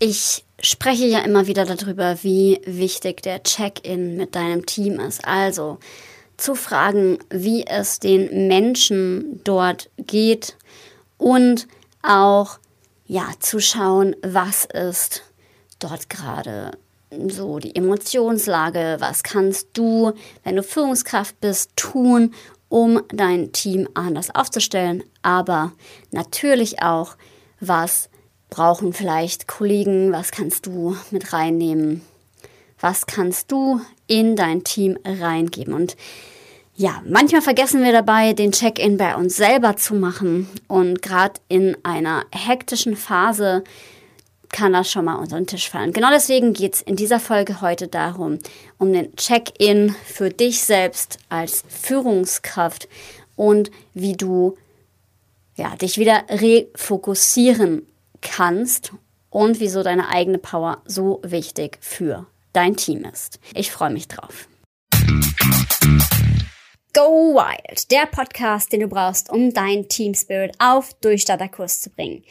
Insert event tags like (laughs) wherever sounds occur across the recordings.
Ich spreche ja immer wieder darüber, wie wichtig der Check-in mit deinem Team ist. Also zu fragen, wie es den Menschen dort geht und auch ja zu schauen, was ist dort gerade so die Emotionslage, was kannst du, wenn du Führungskraft bist, tun, um dein Team anders aufzustellen, aber natürlich auch, was brauchen vielleicht Kollegen, was kannst du mit reinnehmen, was kannst du in dein Team reingeben und ja, manchmal vergessen wir dabei, den Check-in bei uns selber zu machen. Und gerade in einer hektischen Phase kann das schon mal unter den Tisch fallen. Genau deswegen geht es in dieser Folge heute darum, um den Check-in für dich selbst als Führungskraft und wie du ja, dich wieder refokussieren kannst und wieso deine eigene Power so wichtig für dein Team ist. Ich freue mich drauf. Go Wild, der Podcast, den du brauchst, um dein Team Spirit auf Durchstarterkurs zu bringen.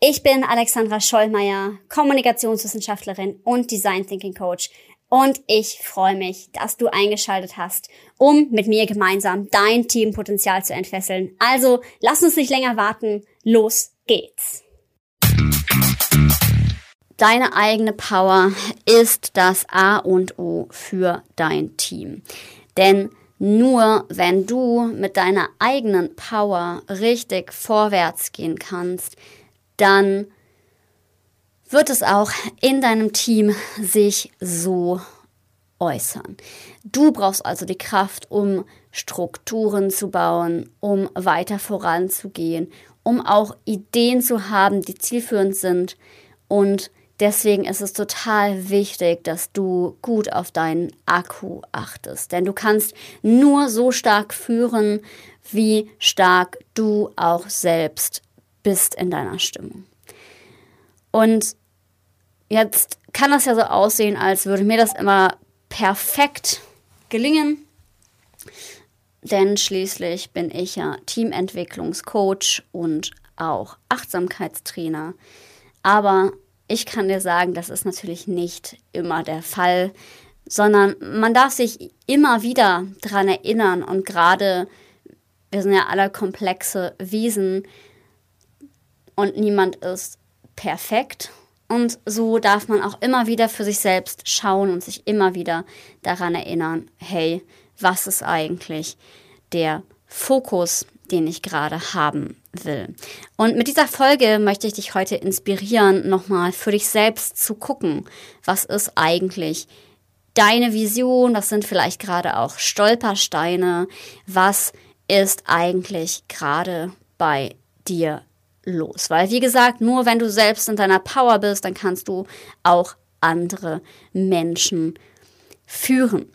Ich bin Alexandra Schollmeier, Kommunikationswissenschaftlerin und Design Thinking Coach und ich freue mich, dass du eingeschaltet hast, um mit mir gemeinsam dein Teampotenzial zu entfesseln. Also lass uns nicht länger warten, los geht's. Deine eigene Power ist das A und O für dein Team. Denn nur wenn du mit deiner eigenen Power richtig vorwärts gehen kannst, dann wird es auch in deinem Team sich so äußern. Du brauchst also die Kraft, um Strukturen zu bauen, um weiter voranzugehen, um auch Ideen zu haben, die zielführend sind. Und deswegen ist es total wichtig, dass du gut auf deinen Akku achtest. Denn du kannst nur so stark führen, wie stark du auch selbst bist in deiner Stimmung. Und jetzt kann das ja so aussehen, als würde mir das immer perfekt gelingen. Denn schließlich bin ich ja Teamentwicklungscoach und auch Achtsamkeitstrainer. Aber ich kann dir sagen, das ist natürlich nicht immer der Fall, sondern man darf sich immer wieder daran erinnern und gerade, wir sind ja alle komplexe Wesen, und niemand ist perfekt. Und so darf man auch immer wieder für sich selbst schauen und sich immer wieder daran erinnern, hey, was ist eigentlich der Fokus, den ich gerade haben will. Und mit dieser Folge möchte ich dich heute inspirieren, nochmal für dich selbst zu gucken, was ist eigentlich deine Vision, was sind vielleicht gerade auch Stolpersteine, was ist eigentlich gerade bei dir los. Weil, wie gesagt, nur wenn du selbst in deiner Power bist, dann kannst du auch andere Menschen führen.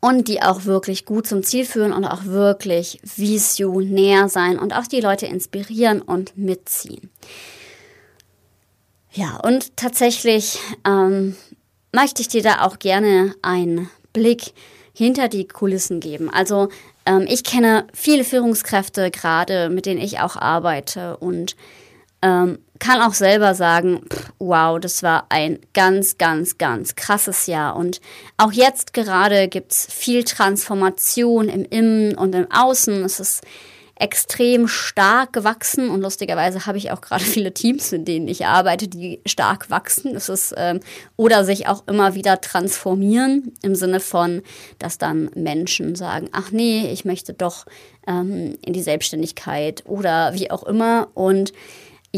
Und die auch wirklich gut zum Ziel führen und auch wirklich visionär sein und auch die Leute inspirieren und mitziehen. Ja, und tatsächlich ähm, möchte ich dir da auch gerne einen Blick hinter die Kulissen geben. Also ähm, ich kenne viele Führungskräfte gerade, mit denen ich auch arbeite und ähm, kann auch selber sagen, pff, wow, das war ein ganz, ganz, ganz krasses Jahr. Und auch jetzt gerade gibt es viel Transformation im Innen und im Außen. Es ist extrem stark gewachsen und lustigerweise habe ich auch gerade (laughs) viele Teams, in denen ich arbeite, die stark wachsen. Es ist ähm, oder sich auch immer wieder transformieren im Sinne von, dass dann Menschen sagen, ach nee, ich möchte doch ähm, in die Selbstständigkeit oder wie auch immer und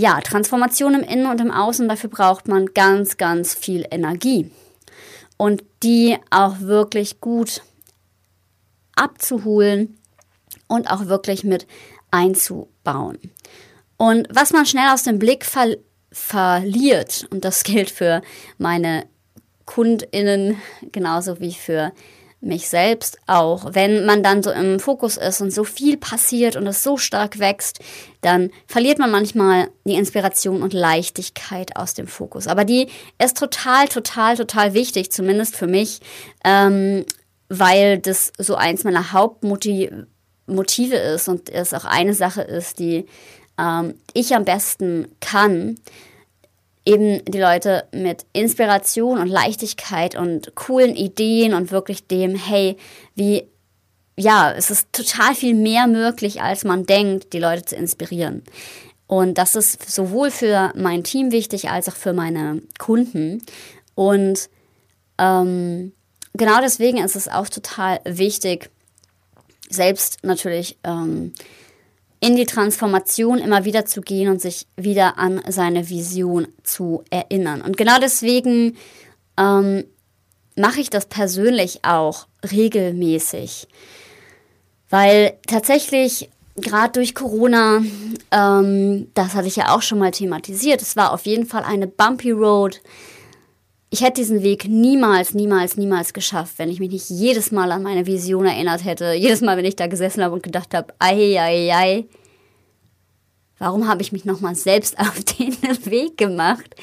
ja, Transformation im Innen und im Außen, dafür braucht man ganz, ganz viel Energie. Und die auch wirklich gut abzuholen und auch wirklich mit einzubauen. Und was man schnell aus dem Blick ver verliert, und das gilt für meine KundInnen genauso wie für mich selbst auch. Wenn man dann so im Fokus ist und so viel passiert und es so stark wächst, dann verliert man manchmal die Inspiration und Leichtigkeit aus dem Fokus. Aber die ist total, total, total wichtig, zumindest für mich, ähm, weil das so eins meiner Hauptmotive Motive ist und es auch eine Sache ist, die ähm, ich am besten kann, eben die Leute mit Inspiration und Leichtigkeit und coolen Ideen und wirklich dem, hey, wie, ja, es ist total viel mehr möglich, als man denkt, die Leute zu inspirieren. Und das ist sowohl für mein Team wichtig als auch für meine Kunden. Und ähm, genau deswegen ist es auch total wichtig, selbst natürlich ähm, in die Transformation immer wieder zu gehen und sich wieder an seine Vision zu erinnern. Und genau deswegen ähm, mache ich das persönlich auch regelmäßig, weil tatsächlich gerade durch Corona, ähm, das hatte ich ja auch schon mal thematisiert, es war auf jeden Fall eine bumpy Road. Ich hätte diesen Weg niemals, niemals, niemals geschafft, wenn ich mich nicht jedes Mal an meine Vision erinnert hätte. Jedes Mal, wenn ich da gesessen habe und gedacht habe, ei, ei, ei, warum habe ich mich nochmal selbst (laughs) auf den Weg gemacht?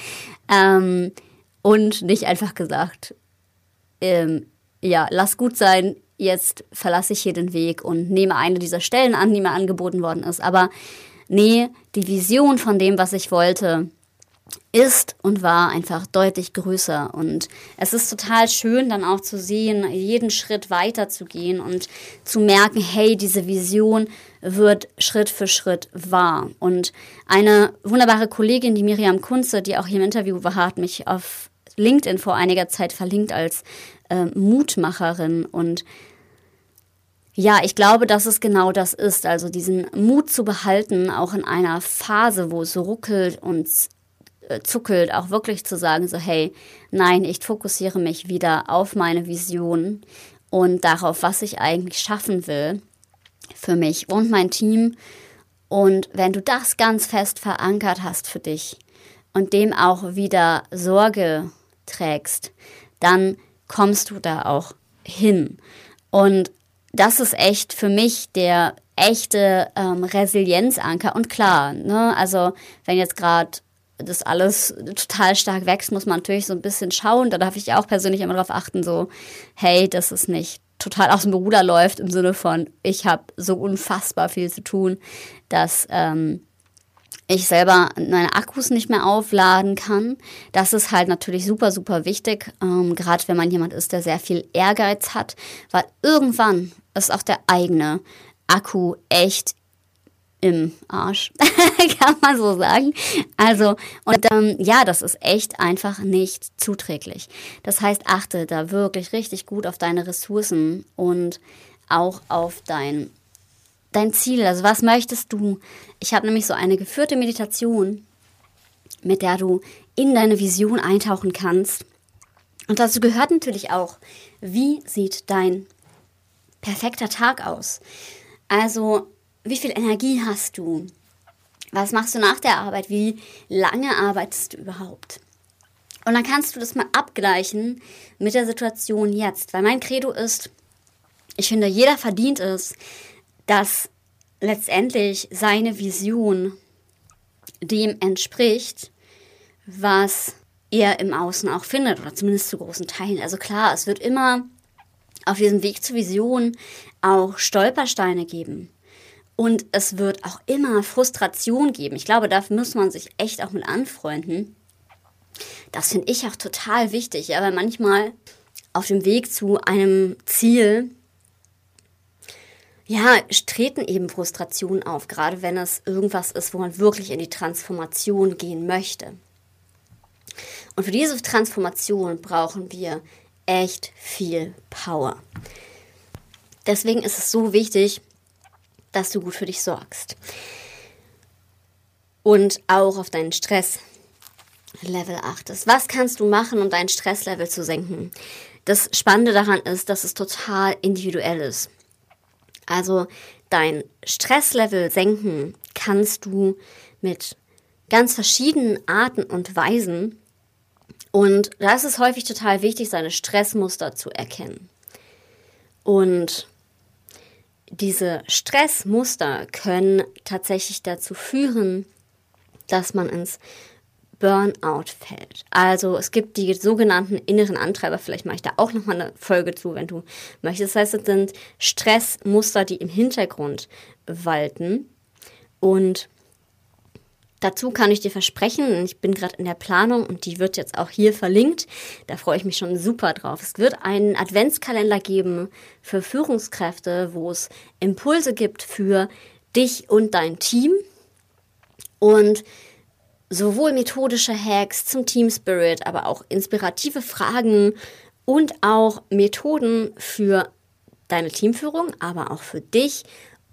Ähm, und nicht einfach gesagt, ähm, ja, lass gut sein, jetzt verlasse ich hier den Weg und nehme eine dieser Stellen an, die mir angeboten worden ist. Aber nee, die Vision von dem, was ich wollte, ist und war einfach deutlich größer. Und es ist total schön, dann auch zu sehen, jeden Schritt weiter zu gehen und zu merken, hey, diese Vision wird Schritt für Schritt wahr. Und eine wunderbare Kollegin, die Miriam Kunze, die auch hier im Interview war, hat mich auf LinkedIn vor einiger Zeit verlinkt als äh, Mutmacherin und ja, ich glaube, dass es genau das ist. Also diesen Mut zu behalten, auch in einer Phase, wo es ruckelt und zuckelt, auch wirklich zu sagen, so hey, nein, ich fokussiere mich wieder auf meine Vision und darauf, was ich eigentlich schaffen will für mich und mein Team. Und wenn du das ganz fest verankert hast für dich und dem auch wieder Sorge trägst, dann kommst du da auch hin. Und das ist echt für mich der echte ähm, Resilienzanker. Und klar, ne, also wenn jetzt gerade das alles total stark wächst, muss man natürlich so ein bisschen schauen. Da darf ich auch persönlich immer darauf achten, so, hey, das ist nicht total aus dem Ruder läuft im Sinne von, ich habe so unfassbar viel zu tun, dass ähm, ich selber meine Akkus nicht mehr aufladen kann. Das ist halt natürlich super, super wichtig, ähm, gerade wenn man jemand ist, der sehr viel Ehrgeiz hat, weil irgendwann ist auch der eigene Akku echt im Arsch, (laughs) kann man so sagen. Also, und ähm, ja, das ist echt einfach nicht zuträglich. Das heißt, achte da wirklich richtig gut auf deine Ressourcen und auch auf dein dein Ziel? Also was möchtest du? Ich habe nämlich so eine geführte Meditation, mit der du in deine Vision eintauchen kannst. Und dazu gehört natürlich auch, wie sieht dein perfekter Tag aus? Also, wie viel Energie hast du? Was machst du nach der Arbeit? Wie lange arbeitest du überhaupt? Und dann kannst du das mal abgleichen mit der Situation jetzt. Weil mein Credo ist, ich finde, jeder verdient es, dass letztendlich seine Vision dem entspricht, was er im Außen auch findet, oder zumindest zu großen Teilen. Also klar, es wird immer auf diesem Weg zur Vision auch Stolpersteine geben. Und es wird auch immer Frustration geben. Ich glaube, da muss man sich echt auch mit anfreunden. Das finde ich auch total wichtig, ja, weil manchmal auf dem Weg zu einem Ziel ja, treten eben Frustrationen auf, gerade wenn es irgendwas ist, wo man wirklich in die Transformation gehen möchte. Und für diese Transformation brauchen wir echt viel Power. Deswegen ist es so wichtig, dass du gut für dich sorgst. Und auch auf deinen Stresslevel achtest. Was kannst du machen, um dein Stresslevel zu senken? Das Spannende daran ist, dass es total individuell ist. Also dein Stresslevel senken kannst du mit ganz verschiedenen Arten und Weisen. Und da ist es häufig total wichtig, seine Stressmuster zu erkennen. Und diese Stressmuster können tatsächlich dazu führen, dass man ins Burnout fällt. Also es gibt die sogenannten inneren Antreiber, vielleicht mache ich da auch nochmal eine Folge zu, wenn du möchtest. Das heißt, es sind Stressmuster, die im Hintergrund walten und Dazu kann ich dir versprechen, ich bin gerade in der Planung und die wird jetzt auch hier verlinkt. Da freue ich mich schon super drauf. Es wird einen Adventskalender geben für Führungskräfte, wo es Impulse gibt für dich und dein Team. Und sowohl methodische Hacks zum Team Spirit, aber auch inspirative Fragen und auch Methoden für deine Teamführung, aber auch für dich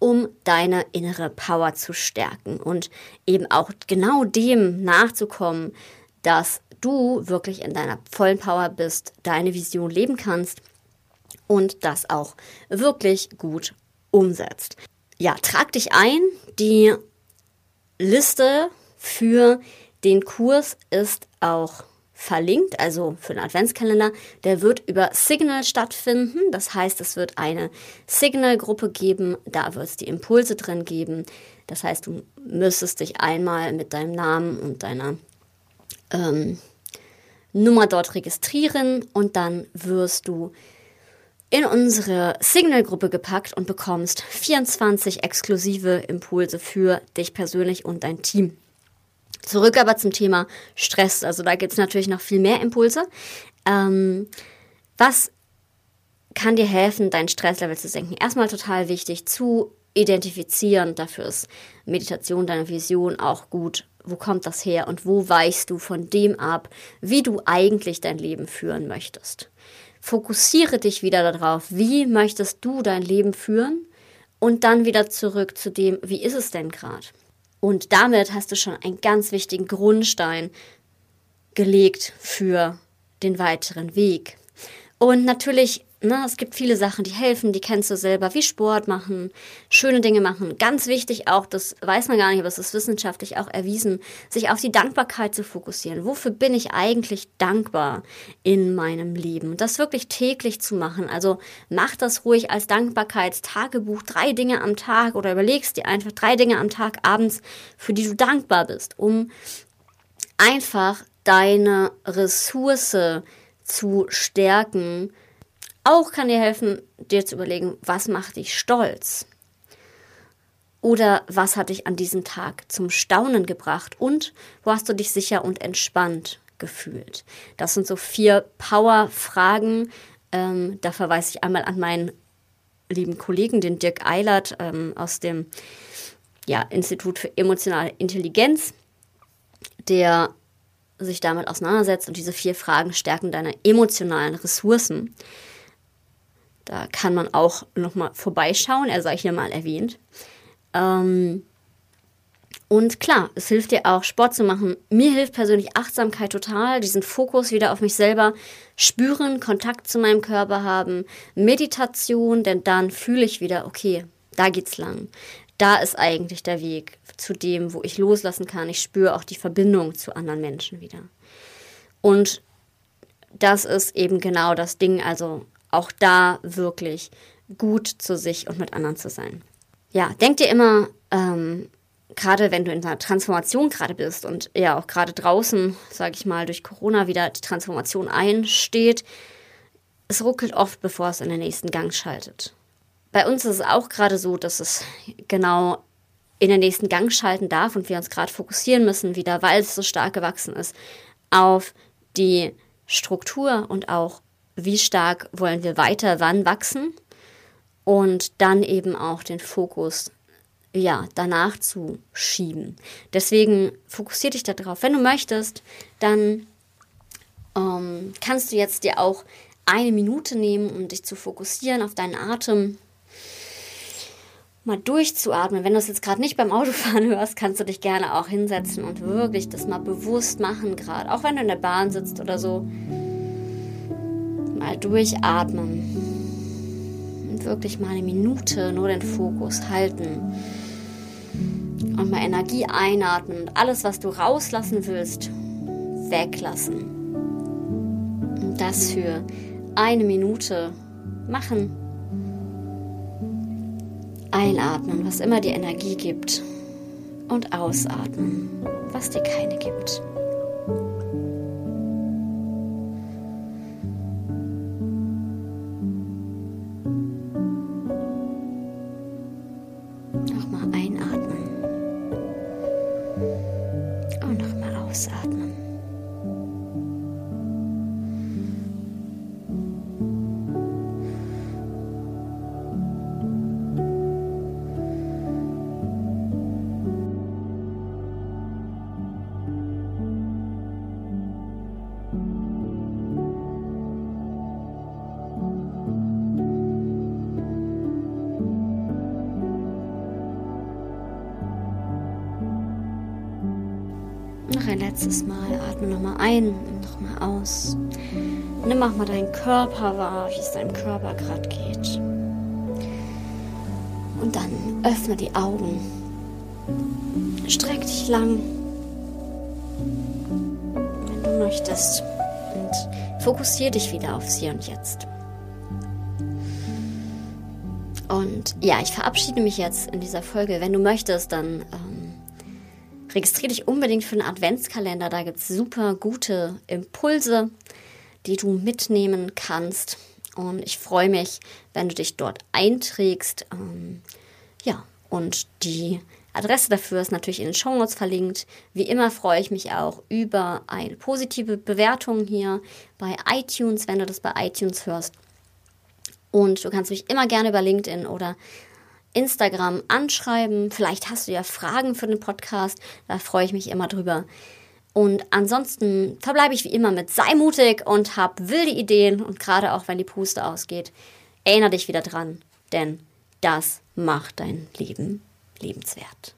um deine innere Power zu stärken und eben auch genau dem nachzukommen, dass du wirklich in deiner vollen Power bist, deine Vision leben kannst und das auch wirklich gut umsetzt. Ja, trag dich ein. Die Liste für den Kurs ist auch verlinkt, also für den Adventskalender. Der wird über Signal stattfinden. Das heißt, es wird eine Signal-Gruppe geben. Da wird es die Impulse drin geben. Das heißt, du müsstest dich einmal mit deinem Namen und deiner ähm, Nummer dort registrieren und dann wirst du in unsere Signal-Gruppe gepackt und bekommst 24 exklusive Impulse für dich persönlich und dein Team. Zurück aber zum Thema Stress. Also da gibt es natürlich noch viel mehr Impulse. Ähm, was kann dir helfen, dein Stresslevel zu senken? Erstmal total wichtig zu identifizieren. Dafür ist Meditation, deine Vision auch gut. Wo kommt das her und wo weichst du von dem ab, wie du eigentlich dein Leben führen möchtest? Fokussiere dich wieder darauf, wie möchtest du dein Leben führen und dann wieder zurück zu dem, wie ist es denn gerade? Und damit hast du schon einen ganz wichtigen Grundstein gelegt für den weiteren Weg. Und natürlich Ne, es gibt viele Sachen, die helfen, die kennst du selber, wie Sport machen, schöne Dinge machen. Ganz wichtig auch, das weiß man gar nicht, aber es ist wissenschaftlich auch erwiesen, sich auf die Dankbarkeit zu fokussieren. Wofür bin ich eigentlich dankbar in meinem Leben? Das wirklich täglich zu machen. Also mach das ruhig als Dankbarkeitstagebuch, drei Dinge am Tag oder überlegst dir einfach drei Dinge am Tag abends, für die du dankbar bist, um einfach deine Ressource zu stärken auch kann dir helfen, dir zu überlegen, was macht dich stolz? Oder was hat dich an diesem Tag zum Staunen gebracht? Und wo hast du dich sicher und entspannt gefühlt? Das sind so vier Power-Fragen. Ähm, da verweise ich einmal an meinen lieben Kollegen, den Dirk Eilert ähm, aus dem ja, Institut für emotionale Intelligenz, der sich damit auseinandersetzt und diese vier Fragen stärken deine emotionalen Ressourcen. Da kann man auch nochmal vorbeischauen, er sei hier mal erwähnt. Ähm, und klar, es hilft dir auch, Sport zu machen. Mir hilft persönlich Achtsamkeit total, diesen Fokus wieder auf mich selber spüren, Kontakt zu meinem Körper haben, Meditation, denn dann fühle ich wieder, okay, da geht's lang. Da ist eigentlich der Weg zu dem, wo ich loslassen kann. Ich spüre auch die Verbindung zu anderen Menschen wieder. Und das ist eben genau das Ding. Also auch da wirklich gut zu sich und mit anderen zu sein. Ja, denk dir immer, ähm, gerade wenn du in einer Transformation gerade bist und ja auch gerade draußen, sage ich mal, durch Corona wieder die Transformation einsteht, es ruckelt oft, bevor es in den nächsten Gang schaltet. Bei uns ist es auch gerade so, dass es genau in den nächsten Gang schalten darf und wir uns gerade fokussieren müssen, wieder, weil es so stark gewachsen ist, auf die Struktur und auch wie stark wollen wir weiter wann wachsen und dann eben auch den Fokus ja, danach zu schieben. Deswegen fokussier dich darauf. Wenn du möchtest, dann ähm, kannst du jetzt dir auch eine Minute nehmen, um dich zu fokussieren auf deinen Atem. Mal durchzuatmen. Wenn du es jetzt gerade nicht beim Autofahren (laughs) hörst, kannst du dich gerne auch hinsetzen und wirklich das mal bewusst machen, gerade. Auch wenn du in der Bahn sitzt oder so mal durchatmen und wirklich mal eine Minute nur den Fokus halten und mal Energie einatmen und alles, was du rauslassen willst, weglassen. Und das für eine Minute machen. Einatmen, was immer dir Energie gibt. Und ausatmen, was dir keine gibt. Letztes Mal. Atme nochmal ein, nimm nochmal aus. Nimm auch mal deinen Körper wahr, wie es deinem Körper gerade geht. Und dann öffne die Augen. Streck dich lang, wenn du möchtest. Und fokussiere dich wieder aufs Hier und Jetzt. Und ja, ich verabschiede mich jetzt in dieser Folge. Wenn du möchtest, dann ähm, registriere dich unbedingt für einen Adventskalender. Da gibt es super gute Impulse, die du mitnehmen kannst. Und ich freue mich, wenn du dich dort einträgst. Ähm, ja, und die Adresse dafür ist natürlich in den Show Notes verlinkt. Wie immer freue ich mich auch über eine positive Bewertung hier bei iTunes, wenn du das bei iTunes hörst. Und du kannst mich immer gerne über LinkedIn oder Instagram anschreiben. Vielleicht hast du ja Fragen für den Podcast. Da freue ich mich immer drüber. Und ansonsten verbleibe ich wie immer mit sei mutig und hab wilde Ideen und gerade auch wenn die Puste ausgeht, erinnere dich wieder dran, denn das macht dein Leben lebenswert.